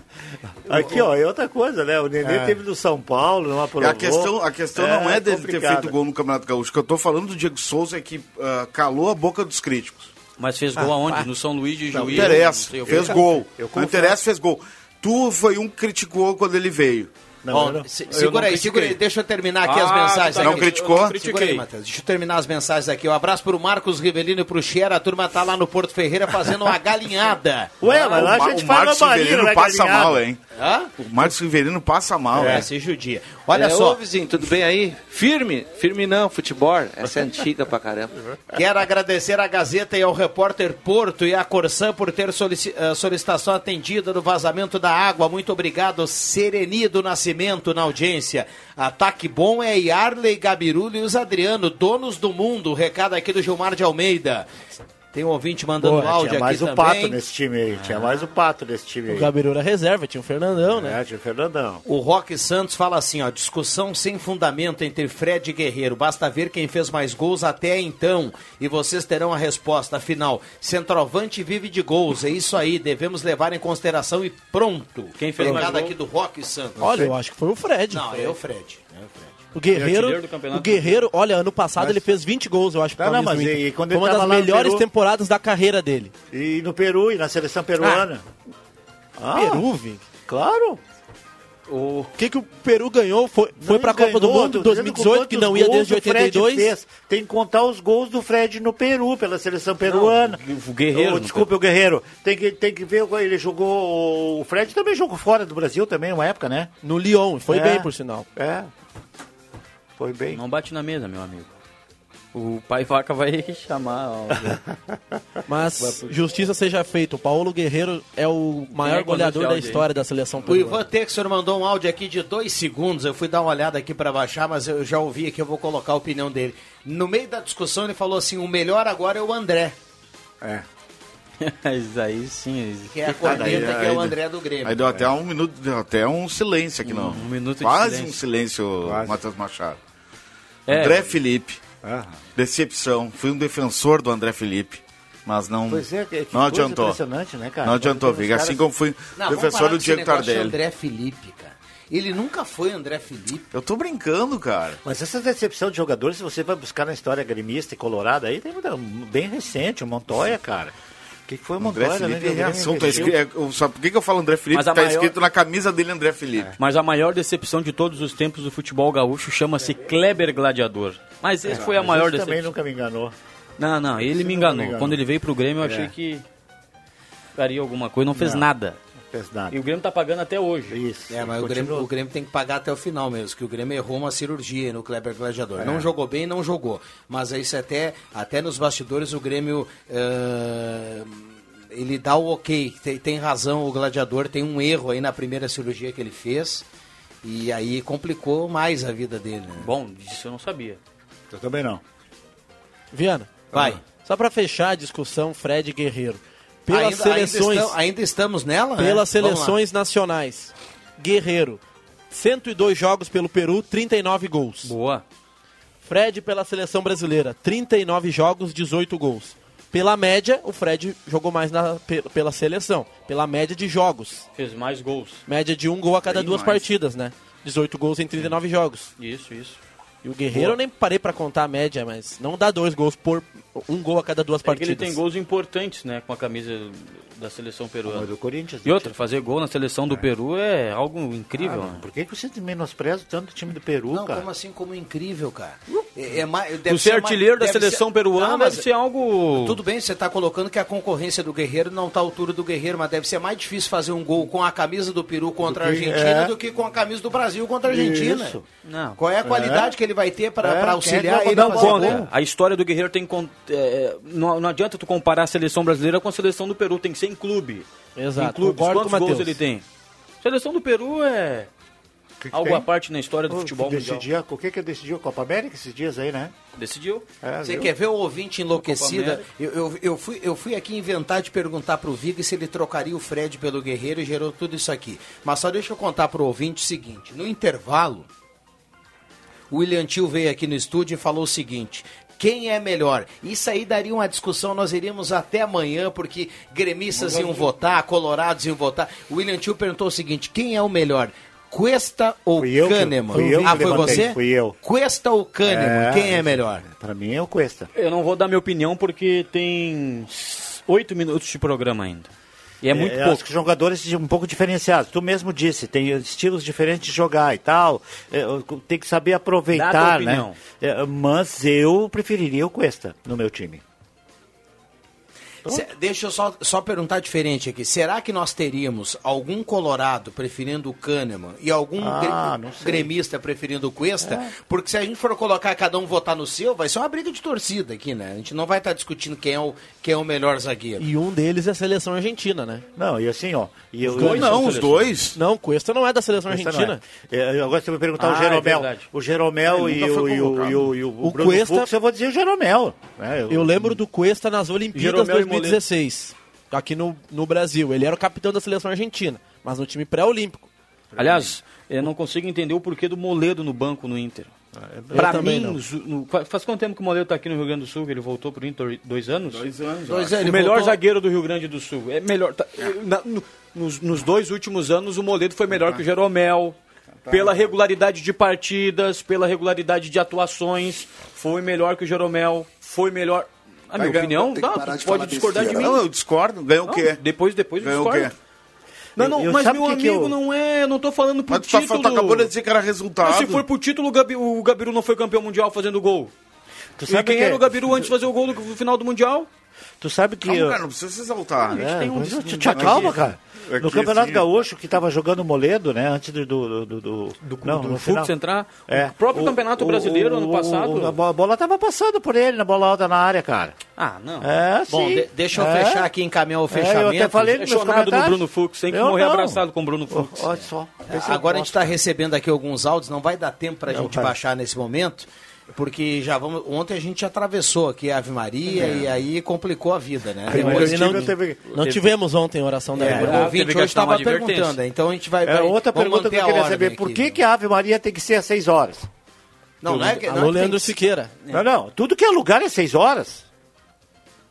Aqui, ó, é outra coisa, né? O Nenê É. teve no São Paulo, não aprovou. A questão, a questão não é dele ter complicado. feito gol no Campeonato Gaúcho. O que eu tô falando do Diego Souza é que ah, calou a boca dos críticos. Mas fez gol *laughs* aonde? No São Luís de Não Juiz? interessa, sei o fez gol. Eu Não interessa, fez gol. Tu foi um que criticou quando ele veio. Ó, se- segura aí, segura aí, deixa eu terminar aqui as Ah, mensagens. tá, não aqui. criticou? Segura aí, Critiquei. Matheus. Deixa eu terminar as mensagens aqui. Um abraço pro Marcos Rivelino e pro Xera. A turma tá lá no Porto Ferreira fazendo uma *laughs* galinhada. Ué, mas lá a gente o faz Marcos Riverino não é passa galinhada. mal, hein? Hã? O Marcos Riverino passa mal, É, hein? se judia. Olha É, só. Ô, vizinho, tudo bem aí? Firme? Firme não, futebol. Essa é antiga pra caramba. *laughs* Quero agradecer à Gazeta e ao repórter Porto e à Corsã por ter solici- eh, solicitação atendida no vazamento da água. Muito obrigado, Sereni do Nascimento na audiência. Ataque bom é Yarley, Gabirulo e os Adriano, donos do mundo. Recado aqui do Gilmar de Almeida. Tem um ouvinte mandando Porra, áudio tinha aqui mais o também. Pato nesse time aí. Tinha mais o Pato nesse time aí. O Gabiru era reserva, tinha o Fernandão, né? É, tinha o Fernandão. O Roque Santos fala assim, ó, discussão sem fundamento entre Fred e Guerreiro. Basta ver quem fez mais gols até então e vocês terão a resposta. Afinal, centroavante vive de gols. É isso aí, devemos levar em consideração e pronto. Quem fez mais Recado gol? aqui do Roque Santos. Olha, eu acho que foi o Fred. Não, é o Fred. É o Fred. O Guerreiro, campeonato. o Guerreiro, olha, ano passado Mas- ele fez 20 gols, eu acho, pro Não, não, mas e quando Foi uma das melhores Peru? temporadas da carreira dele. E no Peru, e na seleção peruana. Ah, Peru, Vink. Claro. O que, que o Peru ganhou? Foi, foi Não pra Copa do Mundo dizendo 2018, que não ia desde o Fred 82. fez. Tem que contar os gols do Fred no Peru, pela seleção peruana. o Guerreiro Oh, desculpe, o Guerreiro. Tem que, tem que ver, ele jogou... O Fred também jogou fora do Brasil também, uma época, né? No Lyon, foi É. bem, por sinal. É. Foi bem. Não bate na mesa, meu amigo. O pai vaca vai *laughs* chamar. ó. Mas justiça seja feita. O Paulo Guerreiro é o maior é goleador da áudio aí? história da seleção O. Ivan Texor mandou um áudio aqui de dois segundos. Eu fui dar uma olhada aqui para baixar, mas eu já ouvi aqui, eu vou colocar a opinião dele. No meio da discussão, ele falou assim: o melhor agora é o André. É. *laughs* Isso aí sim. Que é a corneta, que é o André do Grêmio. Aí deu até um minuto, deu até um silêncio aqui, não. Um minuto de Quase silêncio. um silêncio, Quase. Matheus Machado. É. André Felipe, Ah. decepção. Fui um defensor do André Felipe, mas não, Pois é, que, não coisa adiantou. impressionante, né, cara? Não adiantou, uns Assim caras- como fui Não, defensor do Diego Tardelli. André Felipe, cara. Ele nunca foi André Felipe. Eu tô brincando, cara. Mas essa decepção de jogadores, se você vai buscar na história gremista e colorada, aí tem muita, bem recente, o Montoya, cara. O que, foi o André né? Felipe é Grêmio reação. Tá escrito, é, sabe por que, que eu falo André Felipe? Mas a Tá maior- escrito na camisa dele André Felipe. Mas a maior decepção de todos os tempos do futebol gaúcho chama-se Kleber Gladiador. Mas esse foi a Mas maior esse também decepção. nunca me enganou. Não, não, ele me enganou. me enganou. Quando ele veio pro Grêmio, eu achei É. que faria alguma coisa, não fez Não. nada. E o Grêmio tá pagando até hoje. Isso. É, mas o Grêmio, o Grêmio tem que pagar até o final mesmo, que o Grêmio errou uma cirurgia no Kleber Gladiador. É. Não jogou bem, não jogou. Mas isso até, até nos bastidores o Grêmio. eh, ele dá o ok, tem, tem razão o Gladiador, tem um erro aí na primeira cirurgia que ele fez. E aí complicou mais a vida dele. Né? Bom, disso eu não sabia. Eu também não. Viana, Vai. só pra fechar a discussão Fred Guerreiro. Pelas Ainda- ainda seleções, estamos- ainda estamos nela? né? pelas lá. seleções nacionais. Guerreiro, 102 jogos pelo Peru, 39 gols. Boa. Fred pela seleção brasileira, 39 jogos, 18 gols. Pela média, o Fred jogou mais na, pe- pela seleção. Pela média de jogos. Fez mais gols. Média de um gol a cada Bem duas mais. partidas, né? 18 gols em 39 jogos. Isso, isso. E o Guerreiro Boa. eu nem parei pra contar a média, mas não dá dois gols por um gol a cada duas É que partidas. ele tem gols importantes, né, com a camisa da seleção peruana. A Corinthians, E outra, fazer gol na seleção do Peru é algo incrível. Ah, né? por que, que você menospreza tanto o time do Peru, Não, cara? como assim, como incrível, cara? É, é mais, Tu ser artilheiro da seleção peruana Ah, mas- deve ser algo... Tudo bem, você está colocando que a concorrência do Guerreiro não está à altura do Guerreiro, mas deve ser mais difícil fazer um gol com a camisa do Peru contra a Do que- Argentina é. do que com a camisa do Brasil contra a Argentina. Isso. Não. Qual é a qualidade É. que ele vai ter para É, auxiliar é que ele a não fazer conta. gol? A história do Guerreiro tem é, não, não adianta tu comparar a seleção brasileira com a seleção do Peru, tem que ser em clube. Exato, Em clubes, concordo quantos com o gols Matheus. ele tem? Seleção do Peru é algo tem? à parte na história do futebol mundial. Decidia, o que que decidiu a Copa América esses dias aí, né? Decidiu. É, Você viu? quer ver o ouvinte enlouquecida? Eu, eu, eu, fui, eu fui aqui inventar de perguntar pro Viga se ele trocaria o Fred pelo Guerreiro e gerou tudo isso aqui. Mas só deixa eu contar pro ouvinte o seguinte: no intervalo, o William Tio veio aqui no estúdio e falou o seguinte. Quem é melhor? Isso aí daria uma discussão, nós iríamos até amanhã, porque gremistas iam votar, colorados iam votar. O William Tio perguntou o seguinte: quem é o melhor? Cuesta ou eu que- Kahneman? fui eu que ah, foi levantei, você? fui eu. Cuesta ou Kahneman? É, quem é melhor? Pra mim é o Cuesta. Eu não vou dar minha opinião porque tem oito minutos de programa ainda. E é muito eu pouco. Que jogadores um pouco diferenciados. Tu mesmo disse, tem estilos diferentes de jogar e tal. É, Tem que saber aproveitar, né? É, Mas eu preferiria o Cuesta no meu time. Se- deixa eu só, só perguntar diferente aqui. Será que nós teríamos algum colorado preferindo o Kahneman e algum Ah, gre- não gremista preferindo o Cuesta? É. Porque se a gente for colocar cada um votar no seu, vai ser uma briga de torcida aqui, né? A gente não vai estar discutindo quem é o, quem é o melhor zagueiro. E um deles é a seleção argentina, né? Não, e assim, ó. E eu, Os dois eu- são seleções. Não, Cuesta não é da seleção Cuesta argentina. não é. É, Agora você vai perguntar Ah, o é Jeromel. verdade. o Jeromel e o, e o, e o, e o, O Bruno Cuesta- Fux, eu vou dizer o Jeromel. né? Eu lembro do Cuesta nas Olimpíadas Jeromel 2016, aqui no, no Brasil. Ele era o capitão da seleção argentina, mas no time pré-olímpico. Aliás, eu não consigo entender o porquê do Moledo no banco no Inter. Eu Pra também mim, no- fa- faz quanto tempo que o Moledo tá aqui no Rio Grande do Sul? Que ele voltou pro Inter? Dois anos? Dois anos. Dois anos. o melhor voltou- zagueiro do Rio Grande do Sul. É melhor. tá- na- no- nos, nos dois últimos anos, o Moledo foi melhor que o Jeromel. Pela regularidade de partidas, pela regularidade de atuações, foi melhor que o Jeromel. Foi melhor. A minha ganhar- opinião, que não, de pode falar discordar de mim. Não, eu discordo. Ganhou o quê? Depois, depois Ganhou o discordo. quê? Não, não, Eu- mas meu que que amigo, eu- não é, eu não tô falando por Mas tu, tá, título. tu acabou de dizer que era resultado. Mas se for por título, o, Gabi, o Gabiru não foi campeão mundial fazendo gol. Tu e sabe quem que- era o Gabiru antes de fazer o gol no final do Mundial? Tu sabe que. Calma, eu- cara, não precisa se exaltar. É, tem um te, te acalma, cara. Aqui, No Campeonato assim, Gaúcho, que tava jogando o Moledo, né? Antes do. do, do, do, não, do Fux entrar. É. O próprio Campeonato Brasileiro, ano passado. o- a bo- a bola tava passando por ele na bola alta na área, cara. Ah, não. É, Bom, sim. de- deixa eu É. fechar aqui encaminhar o É, fechamento. eu até falei nos É chonado no. Bruno Fux, tem que Eu morrer não. abraçado com o Bruno Fux. Olha só. é o Agora a gente está recebendo aqui alguns áudios, não vai dar tempo para a gente baixar nesse momento, porque já vamos. Ontem a gente atravessou aqui a Ave Maria É. e aí complicou a vida, né? Aí, Hoje não- não, teve- não tivemos ontem a oração da É, Ave o Maria. ouvinte hoje uma estava perguntando, então a gente vai. É, vai- outra pergunta que eu queria saber: por aqui, que, né? que a Ave Maria tem que ser às 6 horas? Não, não é que. Não é Alô, que tem Leandro que- Siqueira. Não, não. Tudo que é lugar é 6 horas.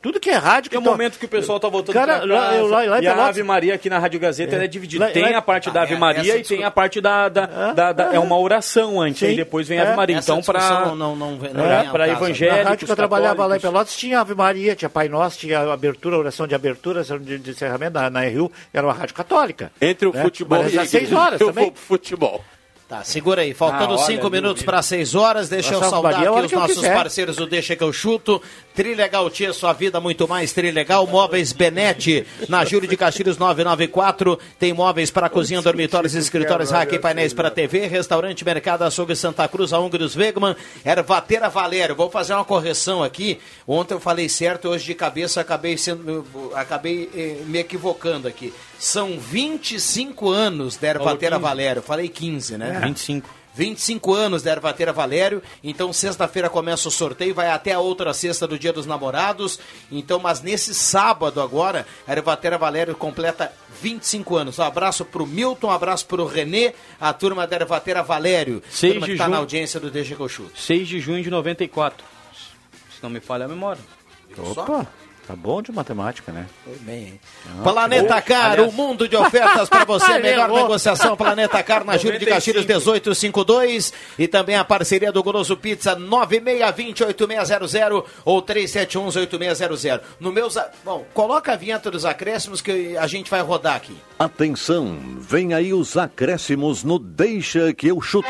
Tudo que é rádio que É o to- momento que o pessoal tá voltando Cara, pra lá- casa. eu lá- lá e a Ave Maria aqui na Rádio Gazeta É. é dividida. Lá- tem a parte da Ah, Ave é, Maria e tem a parte da... da, da- da- é uma oração antes, Sim. aí depois vem a Ave É. Maria. Então, para... não, não, não, não É, caso evangélicos, Na rádio que eu trabalhava lá em. Pelotas tinha Ave Maria, tinha Pai Nosso, tinha abertura, oração de abertura, oração de, de encerramento na, na RU, era uma rádio católica. Entre o né? futebol Mas e às 6 igreja, horas *laughs* eu também. vou pro futebol. Tá, segura aí. Faltando Ah, olha, cinco minutos para seis horas, deixa eu Nossa, saudar a hora aqui os eu nossos quiser. parceiros do Deixa que eu chuto. Trilegal Tia, sua vida muito mais Trilegal. Móveis Benete, na Júlio de Castilhos 994. Tem móveis para cozinha, dormitórios, escritórios, rack e painéis para TV. Restaurante Mercado Açougue Santa Cruz, a Húngaros Wegman. Ervateira Valério. Vou fazer uma correção aqui. Ontem eu falei certo, hoje de cabeça acabei, sendo, acabei eh, me equivocando aqui. São 25 anos da 15. Valério. Falei 15, né? 25. 25 anos da Ervateira Valério. Então, sexta-feira começa o sorteio, vai até a outra sexta do Dia dos Namorados. Então, mas nesse sábado agora, a Ervateira Valério completa 25 anos. Um abraço pro Milton, um abraço pro Renê, a turma da Ervateira Valério. Seis turma de que tá junho. na audiência do Deixa que eu chuto. 6 de junho de 94. Se não me falha a memória. Opa, tá bom de matemática, né? Foi bem, hein? Ah, Planeta bom. Car, Aliás- o mundo de ofertas para você. *laughs* Melhor negociação, Planeta Car, na Júlio de Castilhos 1852. E também a parceria do Goloso Pizza 9620-8600 ou 371-8600. No meu. za- Bom, coloca a vinheta dos acréscimos que a gente vai rodar aqui. Atenção, vem aí os acréscimos no Deixa que eu chuto.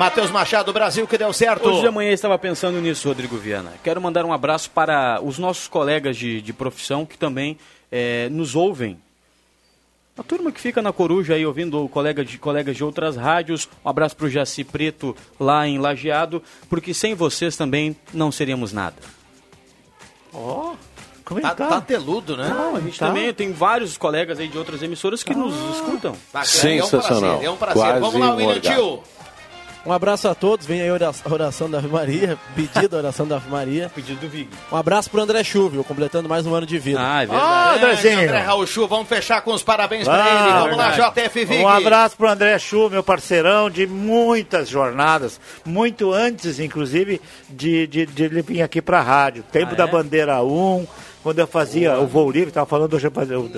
Matheus Machado, Brasil, que deu certo. Hoje de manhã eu estava pensando nisso, Rodrigo Viana. Quero mandar um abraço para os nossos colegas de, de profissão que também eh, nos ouvem. A turma que fica na Coruja aí ouvindo colega de, colegas de outras rádios. Um abraço para o Jaci Preto lá em Lajeado, porque sem vocês também não seríamos nada. Ó, como Tá, tá teludo, né? Não, a gente também tem vários colegas aí de outras emissoras que nos escutam. Bacana, É um prazer, é um prazer. Vamos lá, William Tio. Um abraço a todos, vem aí a ora- a oração da Ave Maria, *laughs* pedido a oração da Ave Maria. Pedido do Vig. Um abraço pro André Chuvio, completando mais um ano de vida. Ah, é Ah, Andrezinho. André Raul Chu, vamos fechar com os parabéns pra Ah, ele. Vamos lá, verdade. JF Vig. Um abraço pro André Chu, meu parceirão de muitas jornadas, muito antes, inclusive, de, de, de ele vir aqui pra rádio. Tempo Ah, da é? Bandeira 1, quando eu fazia o voo livre, tava falando hoje. Eu,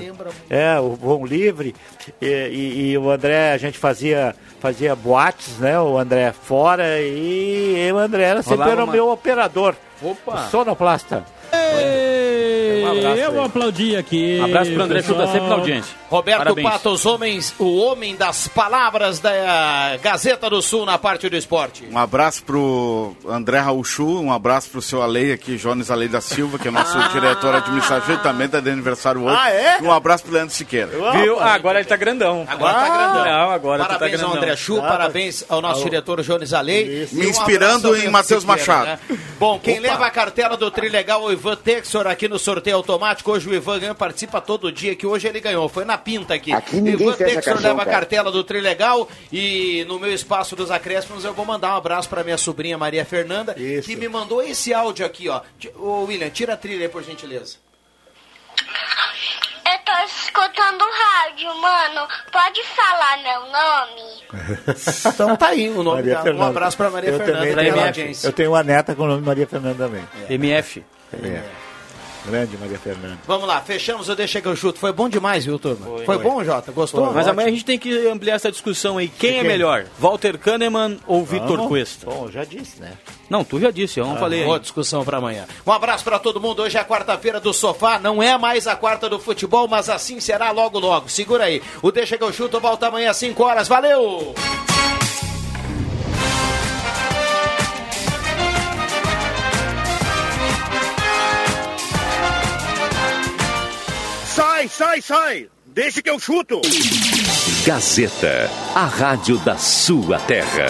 é, o voo livre. E, e- e o André, a gente fazia, fazia boates, né? O André fora e eu, o André era sempre Rolava era o meu operador. Opa! Sonoplasta. Ei, Um eu aí. vou aplaudir aqui. Um abraço pro André pessoal. Chuta, sempre na audiência. Roberto Parabéns. Pato, os homens, o homem das palavras da Gazeta do Sul na parte do esporte. Um abraço pro André Rauchu, um abraço pro seu Alei aqui, Jones Alei da Silva, que é nosso diretor administrativo, também tá de aniversário hoje. Ah, é? Um abraço pro Leandro Siqueira. Viu? Ah, agora ele tá grandão. Agora tá grandão. Não, agora tá parabéns ao grandão. André Chu, Ah, parabéns ao nosso diretor Jones Alei. Me um inspirando ao em Matheus Machado. né? Bom, quem leva a cartela do Trilegal é o Ivan Texor aqui no sorteio automático. Hoje o Ivan ganha, participa todo dia, que hoje ele ganhou. Foi na pinta aqui. Aqui ninguém Ivan caixão, leva a cara. cartela do Trilegal e no meu espaço dos acréscimos eu vou mandar um abraço pra minha sobrinha Maria Fernanda, que me mandou esse áudio aqui, ó. Ô, William, tira a trilha aí, por gentileza. Eu tô escutando rádio, mano. Pode falar meu nome? *laughs* Então tá aí o nome Maria da, Um abraço pra Maria eu Fernanda Também tenho, audiência. eu tenho uma neta com o nome Maria Fernanda também. MF. É. Grande Maria Fernanda. Vamos lá, fechamos o Deixa que eu chuto. Foi bom demais, viu, turma? Foi, bom, Jota? Gostou? Mas amanhã a gente tem que ampliar essa discussão aí. Quem é melhor? Walter Kahneman ou Vitor? Cuesta? Bom, já disse, né? Não, tu já disse, eu não falei Boa discussão pra amanhã. Um abraço pra todo mundo. Hoje é a quarta-feira do sofá. Não é mais a quarta do futebol, mas assim será logo logo. Segura aí. O Deixa que eu chuto volta amanhã às 5 horas. Valeu! Sai, sai, sai! Deixa que eu chuto! Gazeta, a rádio da sua terra.